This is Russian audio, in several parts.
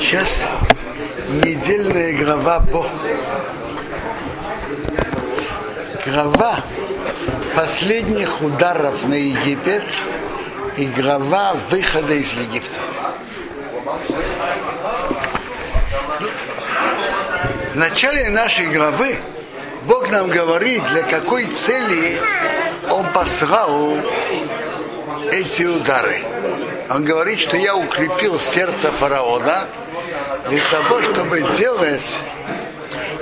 Сейчас недельная глава Бог. Глава последних ударов на Египет и глава выхода из Египта. В начале нашей главы Бог нам говорит, для какой цели Он послал эти удары. Он говорит, что я укрепил сердце фараона для того, чтобы делать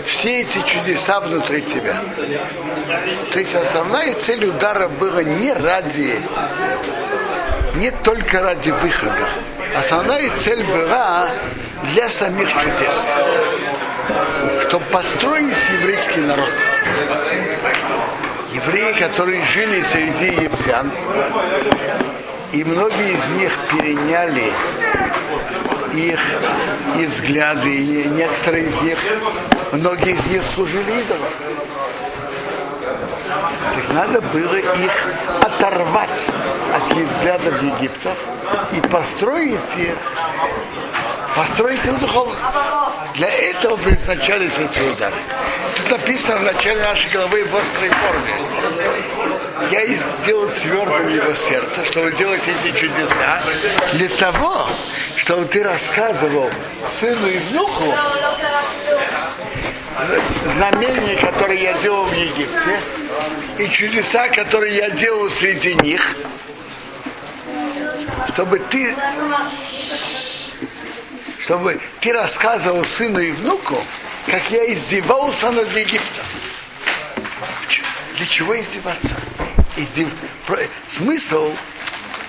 все эти чудеса внутри тебя. То есть основная цель удара была не ради, не только ради выхода. Основная цель была для самих чудес. Чтобы построить еврейский народ. Евреи, которые жили среди египтян, и многие из них переняли их и взгляды, и некоторые из них, многие из них служили идолам. Так надо было их оторвать от их взглядов Египта и построить их, построить их духовно. Для этого предназначались эти удары. Тут написано в начале нашей головы в острой форме. Я сделал твердым его сердце, чтобы делать эти чудеса, для того, чтобы ты рассказывал сыну и внуку знамения, которые я делал в Египте, и чудеса, которые я делал среди них, чтобы ты чтобы ты рассказывал сыну и внуку, как я издевался над Египтом. Для чего издеваться? Издев... Смысл,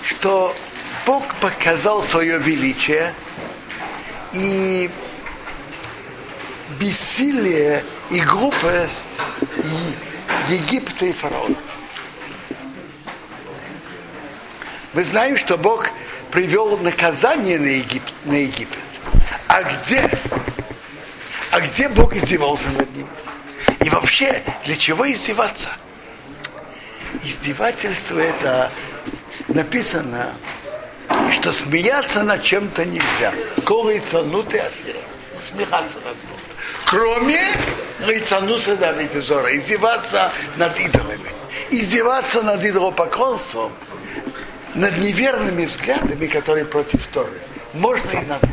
что Бог показал свое величие и бессилие и глупость Египта и фараона. Мы знаем, что Бог привел наказание на Египет. На Египет. А где? А где Бог издевался над ним? И вообще, для чего издеваться? Издевательство это написано, что смеяться над чем-то нельзя. Колается, ну ты смеяться над Богом. Кроме Рейцануса Давида Зора, издеваться над идолами. Издеваться над идолопоклонством, над неверными взглядами, которые против Торы. Можно и надо.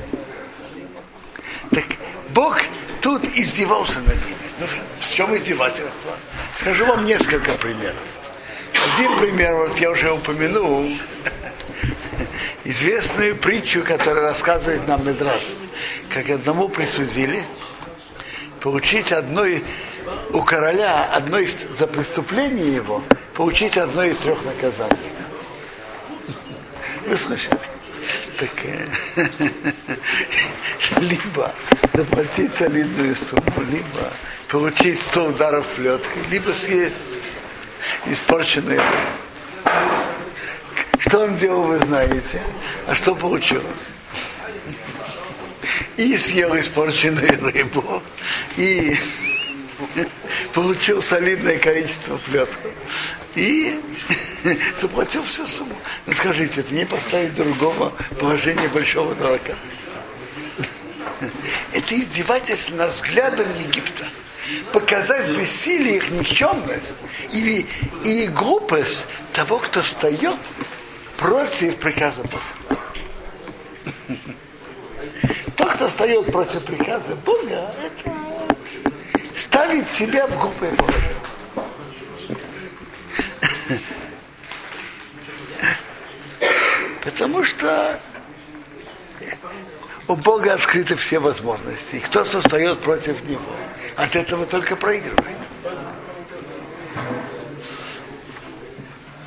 Так Бог тут издевался над ними. Ну, в чем издевательство? Скажу вам несколько примеров. Один пример, вот я уже упомянул, известную притчу, которая рассказывает нам Медраж. Как одному присудили получить одной у короля одно из, за преступление его получить одно из трех наказаний. Вы слышали? Так, э, либо заплатить солидную сумму, либо получить 100 ударов плеткой, либо съесть испорченные Что он делал, вы знаете. А что получилось? И съел испорченную рыбу, и получил солидное количество плетку. И заплатил всю сумму. Ну скажите, это не поставить другого положения большого дурака. Это издевательство над взглядом Египта показать бессилие их никчемность или и глупость того, кто встает против приказа Бога. Тот, кто встает против приказа Бога, это ставит себя в глупое положение. Потому что у Бога открыты все возможности. И кто состает против Него, от этого только проигрывает.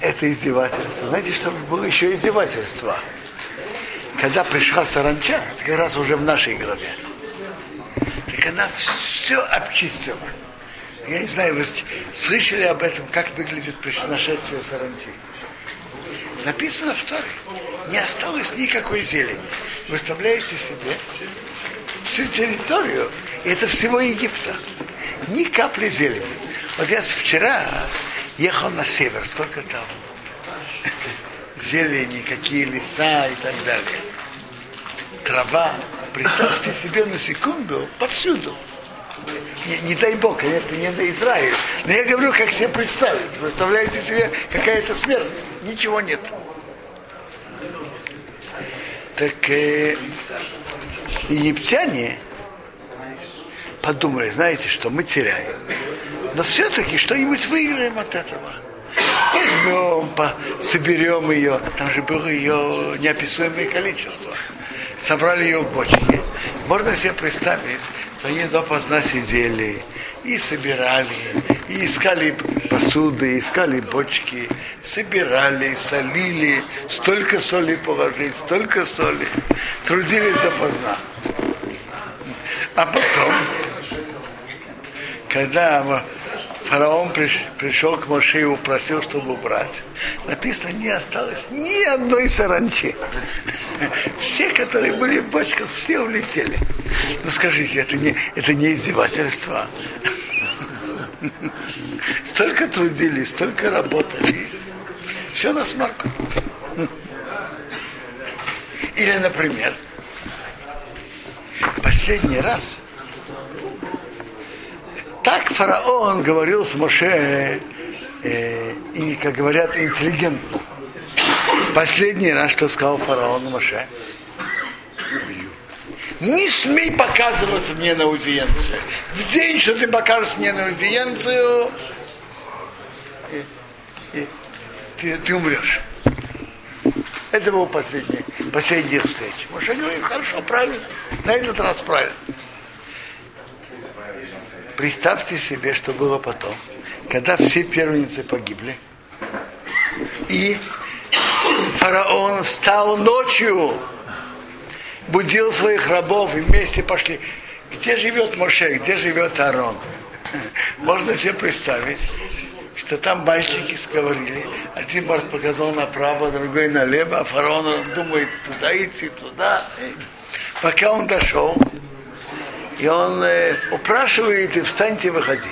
Это издевательство. Знаете, что было еще издевательство? Когда пришла саранча, как раз уже в нашей голове, так она все обчистила. Я не знаю, вы слышали об этом, как выглядит нашествие саранчи? Написано в Торе. Не осталось никакой зелени. Выставляете себе всю территорию, и это всего Египта. Ни капли зелени. Вот я вчера ехал на север, сколько там зелени, какие леса и так далее. Трава представьте себе на секунду повсюду. Не, не дай Бог, конечно, не на Израиль. Но я говорю, как себе представить. Представляете себе, какая-то смерть. Ничего нет. Так э, египтяне подумали, знаете, что мы теряем. Но все-таки что-нибудь выиграем от этого. Возьмем, по, соберем ее. Там же было ее неописуемое количество. Собрали ее в бочке. Можно себе представить, что они допоздна сидели и собирали, и искали посуды, искали бочки, собирали, солили, столько соли положить, столько соли. Трудились допоздна. А потом, когда фараон приш, пришел к Моше и упросил, чтобы убрать. Написано, не осталось ни одной саранчи. Все, которые были в бочках, все улетели. Ну скажите, это не, это не издевательство. Столько трудились, столько работали. Все на смарку. Или, например, последний раз так фараон говорил с Моше, э, и, как говорят, интеллигентно. Последний раз, что сказал фараон Моше. Не смей показываться мне на аудиенцию. В день, что ты покажешь мне на аудиенцию, и, и, ты, ты умрешь. Это был последний, последняя встреча. Моше говорит, хорошо, правильно. На этот раз правильно. Представьте себе, что было потом, когда все первенцы погибли, и фараон встал ночью, будил своих рабов, и вместе пошли. Где живет Моше, где живет Аарон? Можно себе представить, что там мальчики сговорили, один может показал направо, другой налево, а фараон думает туда идти, туда. Пока он дошел, и он э, упрашивает, и встаньте, выходите.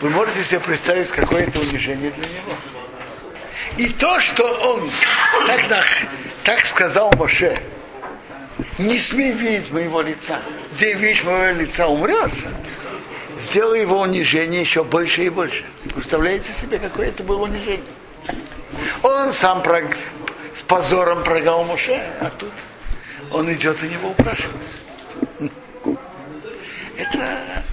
Вы можете себе представить, какое это унижение для него. И то, что он так, так сказал Моше, не смей видеть моего лица. Где видишь моего лица, умрешь. Сделай его унижение еще больше и больше. Представляете себе, какое это было унижение? Он сам прог... с позором прогал Моше, а тут он идет и него упрашивается это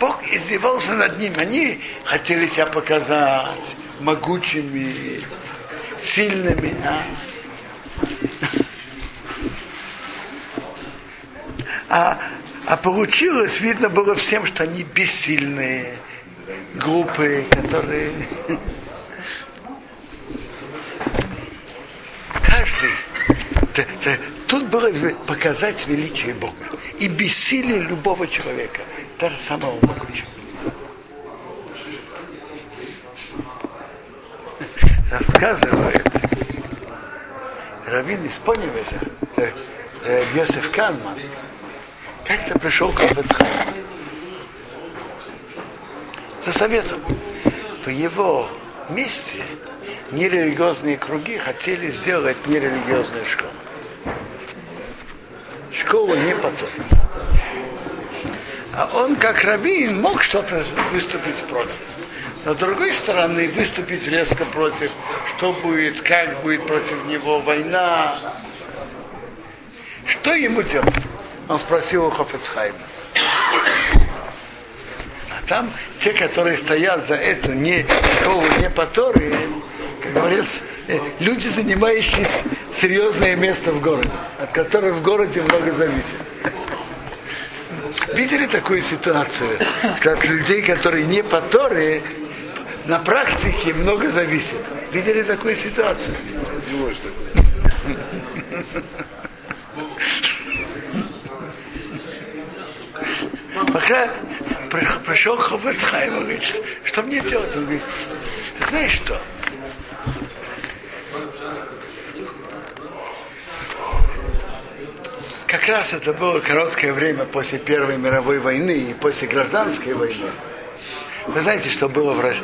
Бог издевался над ними. Они хотели себя показать могучими, сильными. А, а, а получилось, видно было всем, что они бессильные, группы, которые... Каждый. Тут было показать величие Бога. И бессилие любого человека, даже самого могучего. Рассказывает Равин из Поневежа, э, э, Йосеф Канман, как-то пришел к Албецхайму за советом. В его месте нерелигиозные круги хотели сделать нерелигиозную школу школу не потом. А он, как раввин, мог что-то выступить против. Но с другой стороны, выступить резко против, что будет, как будет против него война. Что ему делать? Он спросил у Хофецхайма. А там те, которые стоят за эту не школу, не по Торе, как говорится, э, люди, занимающиеся серьезное место в городе, от которых в городе много зависит. Видели такую ситуацию, что от людей, которые не по Торе, на практике много зависит. Видели такую ситуацию? Пока пришел Хофецхайм, говорит, что мне делать? Он говорит, ты знаешь что? Как раз это было короткое время после Первой мировой войны и после гражданской войны. Вы знаете, что было в,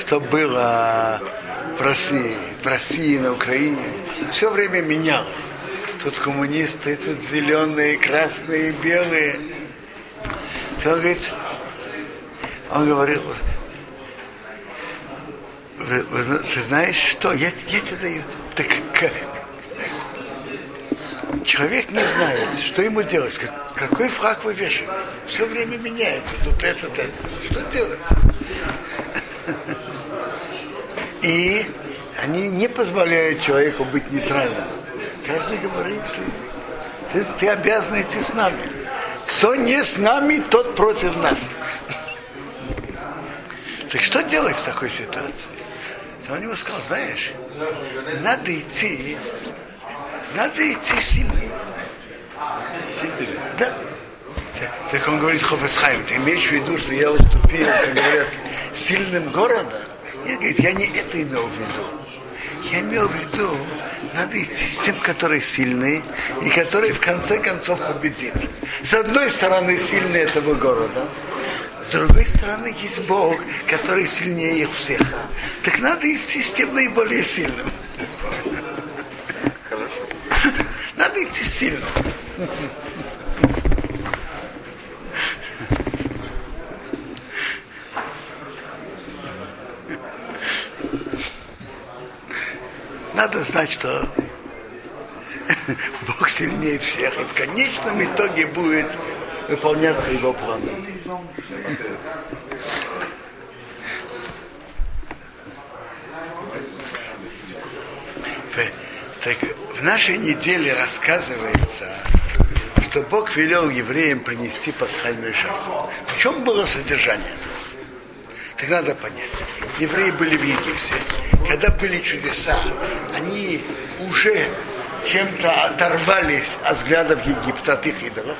что было в России, в России, на Украине? Все время менялось. тут коммунисты, тут зеленые, красные, белые. То он говорит, он говорил, вы, вы, ты знаешь что, я, я тебе даю. Так человек не знает, что ему делать, как, какой фраг вы вешаете. Все время меняется, тут это, это. Что делать? И они не позволяют человеку быть нейтральным. Каждый говорит, ты, ты обязан идти с нами. Кто не с нами, тот против нас. Так что делать в такой ситуации? Он ему сказал, знаешь, надо идти, надо идти сильным. Сильным? Да. Так он говорит, Хофесхайм, ты имеешь в виду, что я уступил, как говорят, сильным городом? Я говорит, я не это имел в виду. Я имел в виду, надо идти с тем, который сильный, и который в конце концов победит. С одной стороны, сильный этого города, с другой стороны, есть Бог, который сильнее их всех. Так надо идти с тем наиболее сильным. Надо идти сильным. надо знать, что Бог сильнее всех, и в конечном итоге будет выполняться его планы. В нашей неделе рассказывается, что Бог велел евреям принести пасхальную жертву. В чем было содержание? Так надо понять. Евреи были в Египте когда были чудеса, они уже чем-то оторвались от взглядов Египта, от их идолов.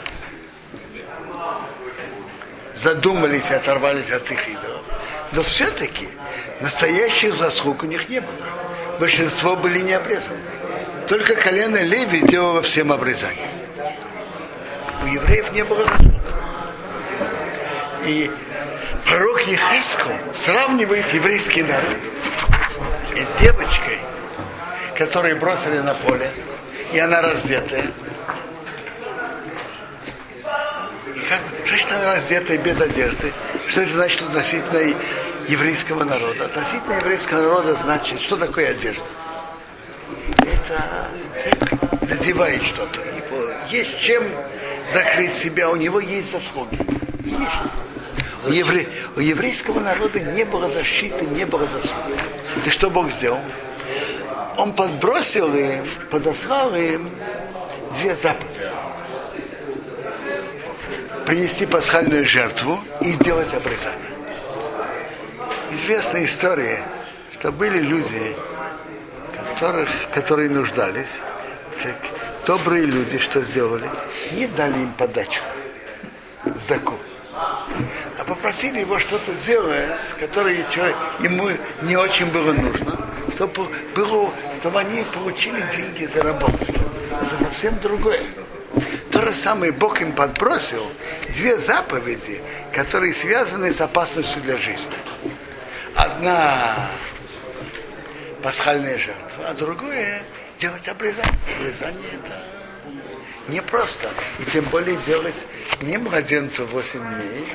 Задумались и оторвались от их идолов. Но все-таки настоящих заслуг у них не было. Большинство были не обрезаны. Только колено Леви делало всем обрезание. У евреев не было заслуг. И пророк Ехиску сравнивает еврейский народ с девочкой, которую бросили на поле, и она раздетая. И как, что значит раздетая без одежды? Что это значит относительно еврейского народа? Относительно еврейского народа значит, что такое одежда? Это надевает что-то. Есть чем закрыть себя, у него есть заслуги. У, евре... у еврейского народа не было защиты, не было заслуги. И что Бог сделал? Он подбросил им, подослал им две заповеди. Принести пасхальную жертву и делать обрезание. Известная история, что были люди, которых, которые нуждались, так добрые люди что сделали? Не дали им подачу, сдаку а попросили его что-то сделать, которое ему не очень было нужно, чтобы, было, чтобы они получили деньги за работу. Это совсем другое. То же самое Бог им подбросил две заповеди, которые связаны с опасностью для жизни. Одна пасхальная жертва, а другое делать обрезание. Обрезание это непросто. И тем более делать не младенцу 8 дней,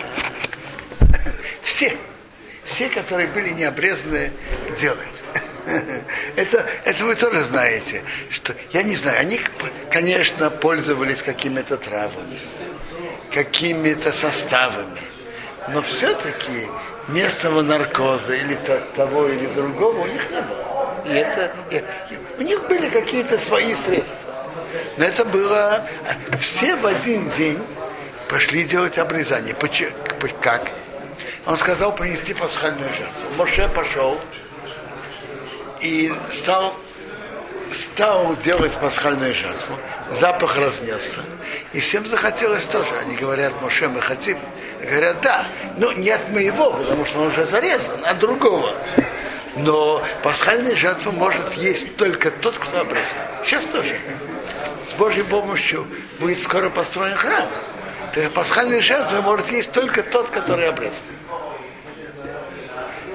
а все. Все, которые были не обрезаны, делать. Это, это вы тоже знаете, что я не знаю, они, конечно, пользовались какими-то травами, какими-то составами, но все-таки местного наркоза или того или другого у них не было. И это, и, у них были какие-то свои средства. Но это было... Все в один день пошли делать обрезание. Как? Он сказал принести пасхальную жертву. Моше пошел и стал, стал делать пасхальную жертву. Запах разнесся. И всем захотелось тоже. Они говорят, Моше, мы хотим. Говорят, да, ну не от моего, потому что он уже зарезан, а другого. Но пасхальная жертва может есть только тот, кто обрезан. Сейчас тоже с Божьей помощью будет скоро построен храм. Так пасхальные жертвы может есть только тот, который обрезан.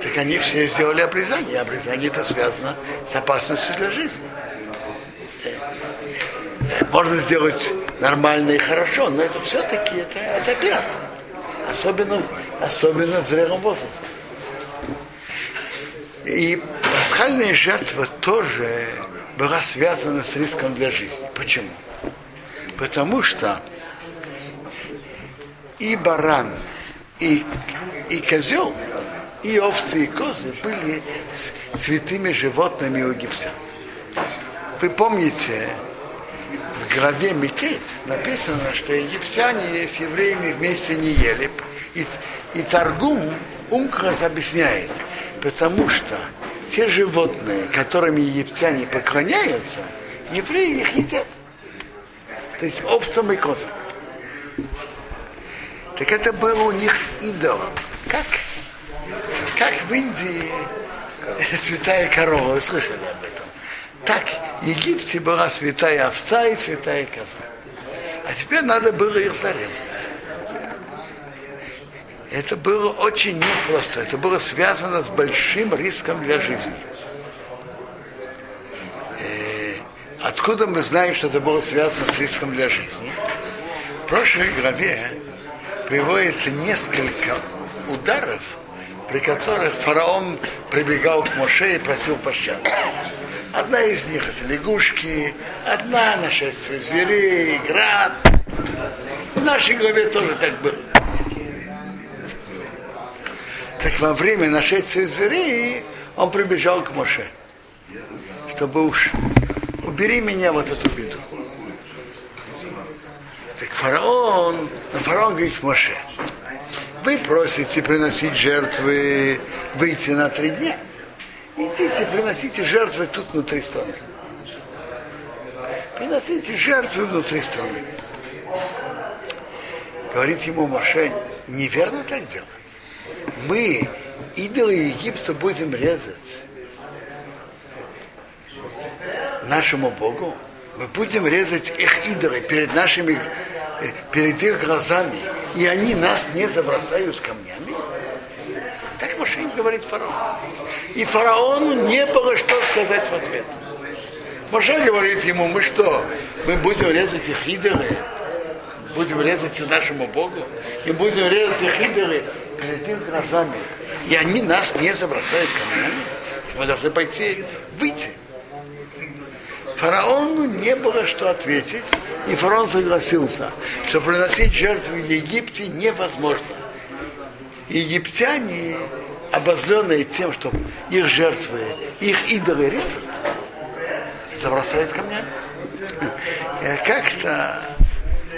Так они все сделали обрезание. Обрезание это связано с опасностью для жизни. можно сделать нормально и хорошо, но это все-таки это, это операция. Особенно, особенно в зрелом возрасте. И пасхальная жертва тоже была связана с риском для жизни. Почему? Потому что и баран, и, и козел, и овцы, и козы были святыми животными у египтян. Вы помните, в главе Микец написано, что египтяне с евреями вместе не ели. И, и Таргум Умкрас объясняет, потому что те животные, которыми египтяне поклоняются, евреи их едят. То есть овцам и козам. Так это было у них идол. Как, как в Индии святая корова, вы слышали об этом? Так в Египте была святая овца и святая коза. А теперь надо было их зарезать. Это было очень непросто. Это было связано с большим риском для жизни. Э, откуда мы знаем, что это было связано с риском для жизни? В прошлой главе приводится несколько ударов, при которых фараон прибегал к Моше и просил пощады. Одна из них это лягушки, одна нашествие зверей, град. В нашей главе тоже так было. Так во время нашествия зверей он прибежал к Моше, чтобы уж убери меня вот эту беду. Так фараон, фараон говорит Моше, вы просите приносить жертвы, выйти на три дня. Идите, приносите жертвы тут внутри страны. Приносите жертвы внутри страны. Говорит ему Моше, неверно так делать мы идолы Египта будем резать нашему Богу, мы будем резать их идолы перед нашими, э, перед их глазами, и они нас не забросают камнями. Так Моше говорит фараон. И фараону не было что сказать в ответ. Моше говорит ему, мы что, мы будем резать их идолы, будем резать нашему Богу, и будем резать их идолы перед их глазами, и они нас не забросают камнями, мы должны пойти, выйти. Фараону не было что ответить, и фараон согласился, что приносить жертву в Египте невозможно. Египтяне, обозленные тем, что их жертвы, их идолы режут, забросают камнями. Как-то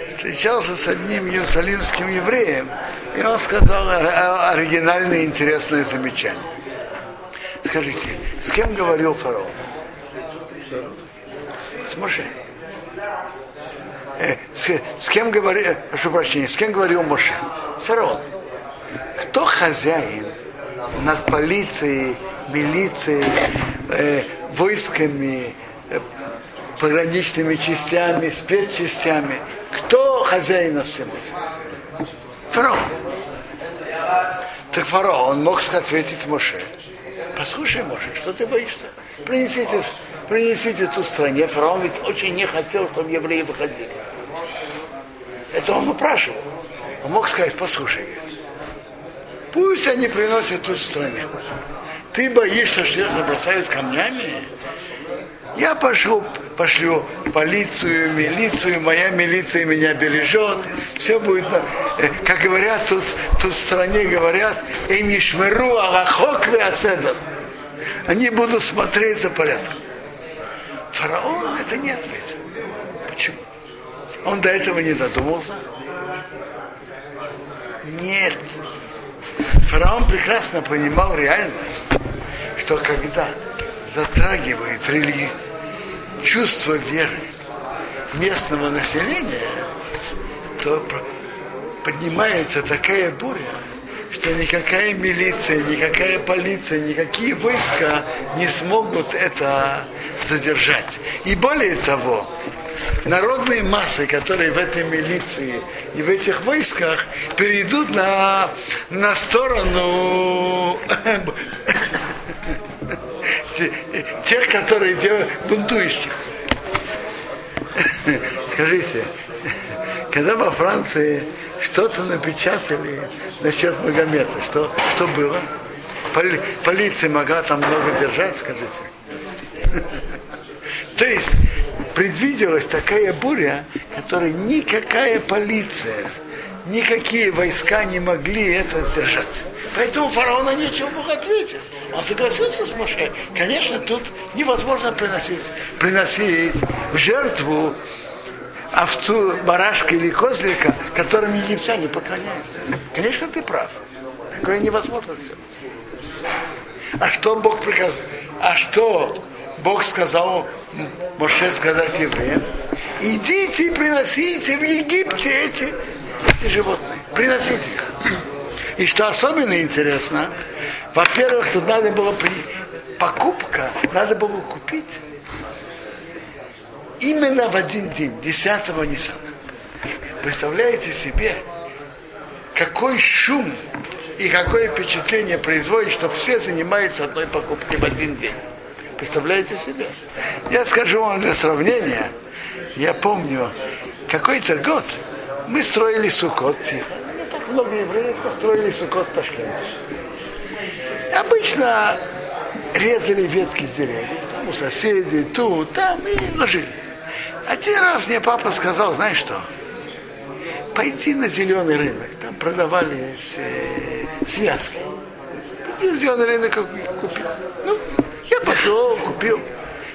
встречался с одним иерусалимским евреем, и он сказал оригинальное интересное замечание. Скажите, с кем говорил фараон? С Моше. Э, с, с кем говорил, э, прошу прощения, с кем говорил Моше? С фараоном. Кто хозяин над полицией, милицией, э, войсками, э, пограничными частями, спецчастями? Кто хозяин над всем этим? Фараон. Так фараон мог ответить Моше. Послушай, Моше, что ты боишься? Принесите, принесите ту стране. Фараон ведь очень не хотел, чтобы евреи выходили. Это он упрашивал. Он мог сказать, послушай, пусть они приносят ту стране. Ты боишься, что их набросают камнями? Я пошлю, пошлю полицию, милицию, моя милиция меня бережет. Все будет, э, как говорят тут, тут в стране говорят, им не шмыру, аллахок аседов. Они будут смотреть за порядком. Фараон это не ответил. Почему? Он до этого не додумался. Нет. Фараон прекрасно понимал реальность, что когда затрагивает религию, чувство веры местного населения, то поднимается такая буря, что никакая милиция, никакая полиция, никакие войска не смогут это задержать. И более того, народные массы, которые в этой милиции и в этих войсках, перейдут на, на сторону тех, которые делают бунтующих. Скажите, когда во Франции что-то напечатали насчет Магомета, что, что было? Поли, полиция могла там много держать, скажите. То есть предвиделась такая буря, которой никакая полиция, никакие войска не могли это сдержать. Поэтому фараона нечего было ответить. Он согласился с Моше. Конечно, тут невозможно приносить, приносить в жертву овцу, барашка или козлика, которым египтяне поклоняются. Конечно, ты прав. Такое невозможно сделать. А что Бог приказал? А что Бог сказал Моше сказать евреям? Идите и приносите в Египте эти, эти животные. Приносите их. И что особенно интересно, во-первых, тут надо было при... покупка, надо было купить именно в один день, 10-го Ниссана. Представляете себе, какой шум и какое впечатление производит, что все занимаются одной покупкой в один день. Представляете себе? Я скажу вам для сравнения, я помню, какой-то год мы строили сукот так много евреев построили сукот в Ташкенте. Обычно резали ветки с деревьев, у соседей, тут, там, и ложили. Один раз мне папа сказал, знаешь что, пойди на зеленый рынок, там продавались э, связки. Пойди на зеленый рынок купи. Ну, я пошел, купил.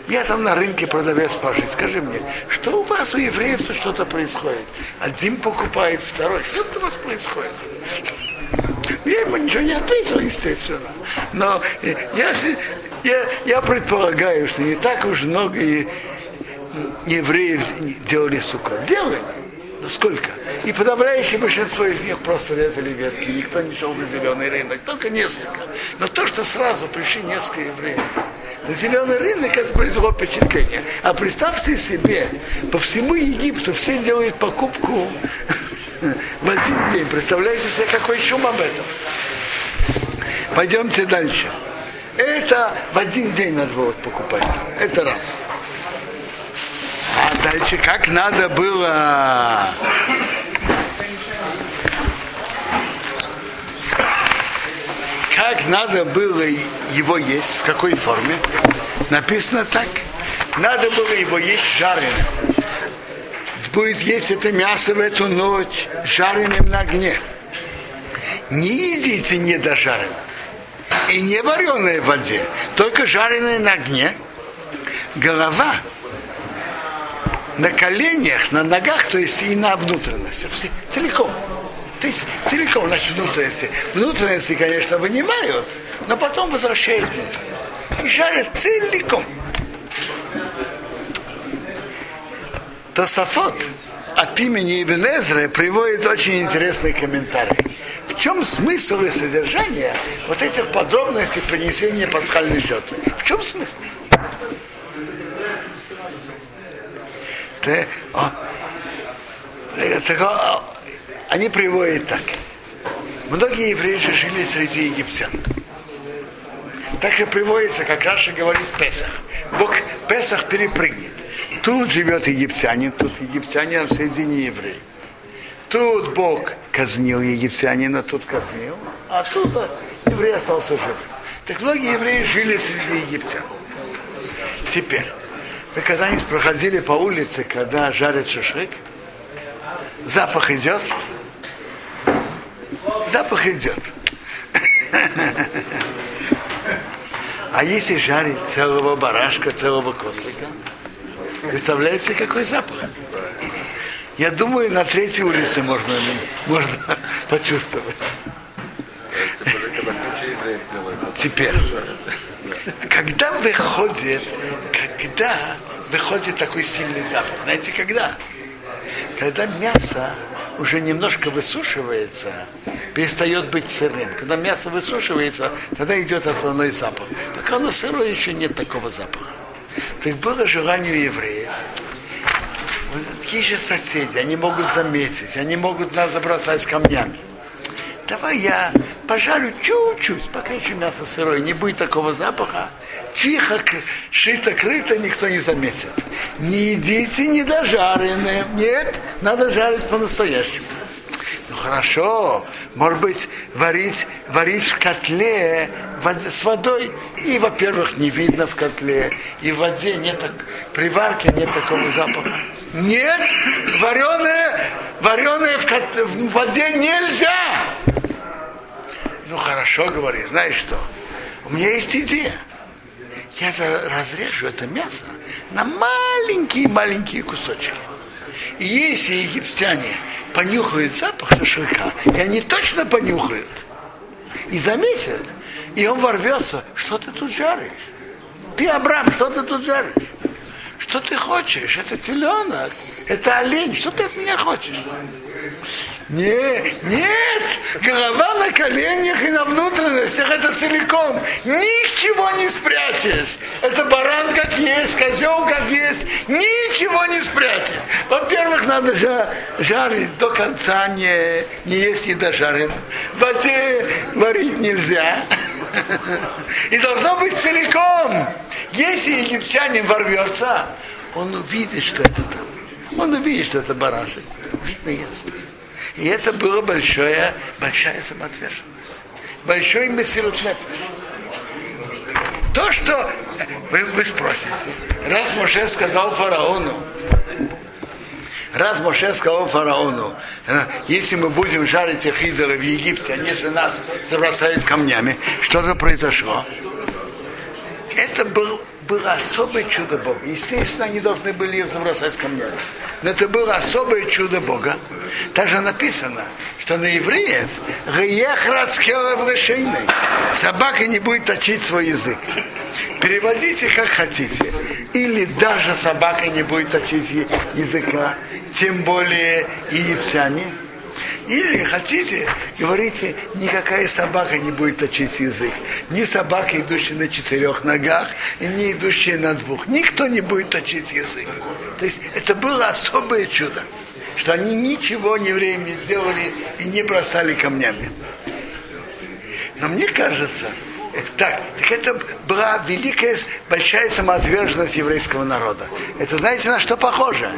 Я там на рынке продавец спрашивает, скажи мне, что у вас у евреев тут что-то происходит? Один покупает, второй. Что у вас происходит? Я ему ничего не ответил, естественно. Но я, я, я предполагаю, что не так уж много евреев делали сукот. Делали. Но сколько? И подавляющее большинство из них просто резали ветки. Никто не шел на зеленый рынок, только несколько. Но то, что сразу пришли несколько евреев зеленый рынок, это произвело впечатление. А представьте себе, по всему Египту все делают покупку в один день. Представляете себе, какой шум об этом? Пойдемте дальше. Это в один день надо было покупать. Это раз. А дальше как надо было как надо было его есть, в какой форме? Написано так. Надо было его есть жареным. Будет есть это мясо в эту ночь жареным на огне. Не едите недожаренным. И не вареное в воде, только жареное на огне. Голова на коленях, на ногах, то есть и на внутренностях, целиком. То есть целиком, значит, внутренности. Внутренности, конечно, вынимают, но потом возвращают внутрь. И жарят целиком. Тософот от имени Ибн приводит очень интересный комментарий. В чем смысл и содержание вот этих подробностей принесения пасхальной жертвы? В чем смысл? Ты, о, они приводят так. Многие евреи же жили среди египтян. Также приводится, как Раша говорит, Песах. Бог Песах перепрыгнет. Тут живет египтянин, тут египтянин, а в середине еврей. Тут Бог казнил египтянина, тут казнил, а тут еврей остался жив. Так многие евреи жили среди египтян. Теперь, вы когда-нибудь проходили по улице, когда жарят шашлык? Запах идет? Запах идет. А если жарить целого барашка, целого кослика, представляете, какой запах? Я думаю, на третьей улице можно, можно почувствовать. Теперь, когда выходит, когда выходит такой сильный запах, знаете, когда? Когда мясо уже немножко высушивается, перестает быть сырым. Когда мясо высушивается, тогда идет основной запах. Пока оно сырое, еще нет такого запаха. Так было желание евреев. Такие же соседи, они могут заметить, они могут нас забросать камнями. Давай я пожарю чуть-чуть, пока еще мясо сырое, не будет такого запаха. Тихо, шито-крыто, никто не заметит. Не едите недожаренное. Нет, надо жарить по-настоящему. Ну хорошо, может быть, варить, варить в котле с водой. И, во-первых, не видно в котле, и в воде нет, при варке нет такого запаха. Нет, вареное, вареное в, в воде нельзя. Ну хорошо, говори, знаешь что? У меня есть идея. Я разрежу это мясо на маленькие-маленькие кусочки. И если египтяне понюхают запах шашлыка, и они точно понюхают, и заметят, и он ворвется, что ты тут жаришь? Ты, Абрам, что ты тут жаришь? Что ты хочешь? Это теленок, это олень, что ты от меня хочешь? Нет, нет, голова на коленях и на внутренностях, это целиком. Ничего не спрячешь. Это баран как есть, козел как есть. Ничего не спрячешь. Во-первых, надо жар, жарить до конца, не, не есть не дожарен. Воде варить нельзя. И должно быть целиком. Если египтянин ворвется, он увидит, что это там. Он увидит, что это барашек. Видно ясно. И это было большое, большая самоотверженность. Большой мессирут То, что вы, вы спросите, раз Моше сказал фараону, раз Моше сказал фараону, «Э, если мы будем жарить их идолы в Египте, они же нас забросают камнями, что же произошло? Это был было особое чудо Бога. Естественно, они должны были их забросать камнями. Но это было особое чудо Бога. Также написано, что на евреев собака не будет точить свой язык. Переводите как хотите. Или даже собака не будет точить языка, тем более египтяне. Или хотите, говорите, никакая собака не будет точить язык. Ни собака, идущая на четырех ногах, и не идущая на двух. Никто не будет точить язык. То есть это было особое чудо, что они ничего не сделали и не бросали камнями. Но мне кажется, так, так это была великая, большая самоотверженность еврейского народа. Это знаете, на что похоже?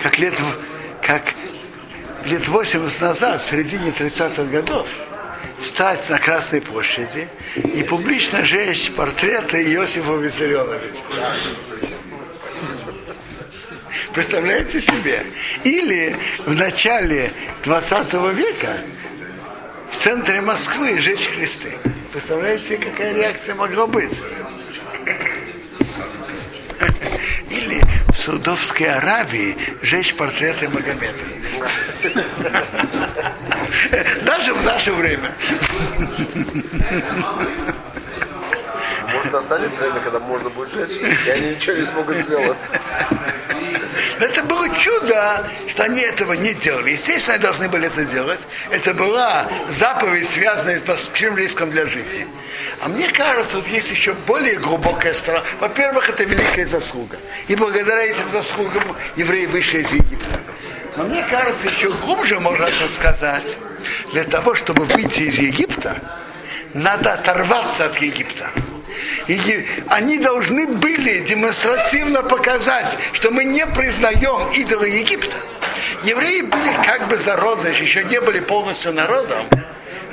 Как лет, как лет 80 назад, в середине 30-х годов, встать на Красной площади и публично жечь портреты Иосифа Виссарионовича. Представляете себе? Или в начале 20 века в центре Москвы жечь кресты. Представляете, какая реакция могла быть? Саудовской Аравии жечь портреты Магомеда. Даже в наше время. Может, настанет время, когда можно будет жечь, и они ничего не смогут сделать. Это было чудо, что они этого не делали. Естественно, они должны были это делать. Это была заповедь, связанная с большим риском для жизни. А мне кажется, вот есть еще более глубокая сторона. Во-первых, это великая заслуга. И благодаря этим заслугам евреи вышли из Египта. Но мне кажется, еще глубже можно сказать, для того, чтобы выйти из Египта, надо оторваться от Египта. И они должны были демонстративно показать, что мы не признаем идола Египта. Евреи были как бы зародыш, еще не были полностью народом,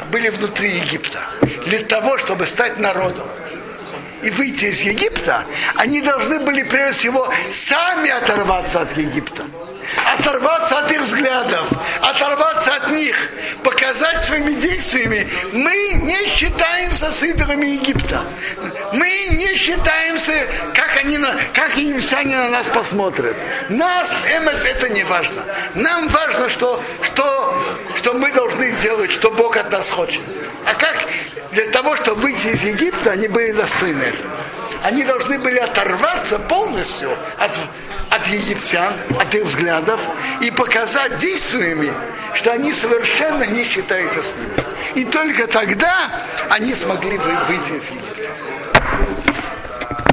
а были внутри Египта. Для того, чтобы стать народом и выйти из Египта, они должны были прежде всего сами оторваться от Египта оторваться от их взглядов, оторваться от них, показать своими действиями, мы не считаемся с идолами Египта. Мы не считаемся, как они на, как египтяне на нас посмотрят. Нас, им это не важно. Нам важно, что, что, что мы должны делать, что Бог от нас хочет. А как для того, чтобы выйти из Египта, они были достойны этого. Они должны были оторваться полностью от от египтян, от их взглядов, и показать действиями, что они совершенно не считаются с ними. И только тогда они смогли выйти из Египта.